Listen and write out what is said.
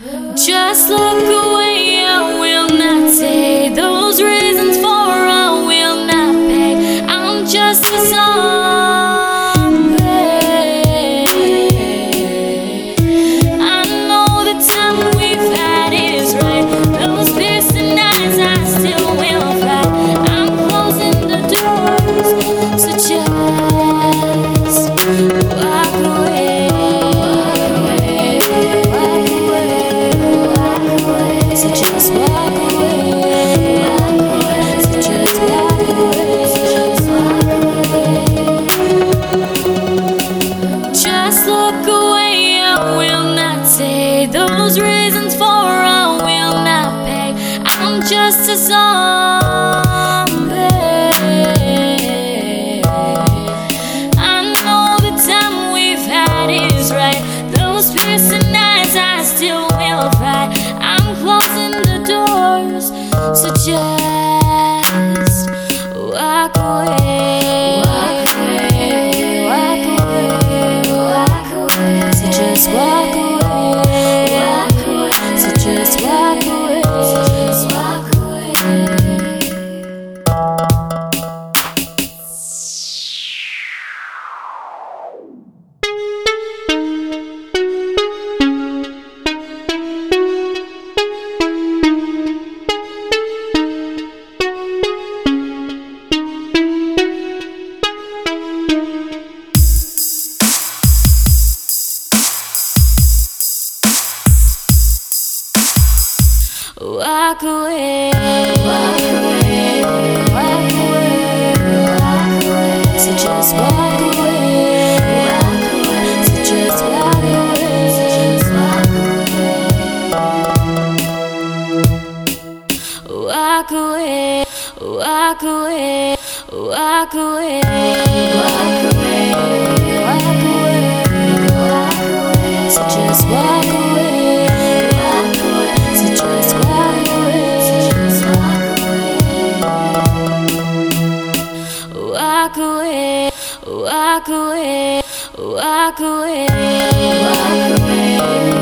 Just look away. away. Those reasons for I will not pay. I'm just a song. Walk away. Walk away. Walk away. Walk away. So just walk away. Walk away. So just walk away. Just walk away. Walk away. Walk away. Walk away. Walk away. away, walk away, walk away. Walk away.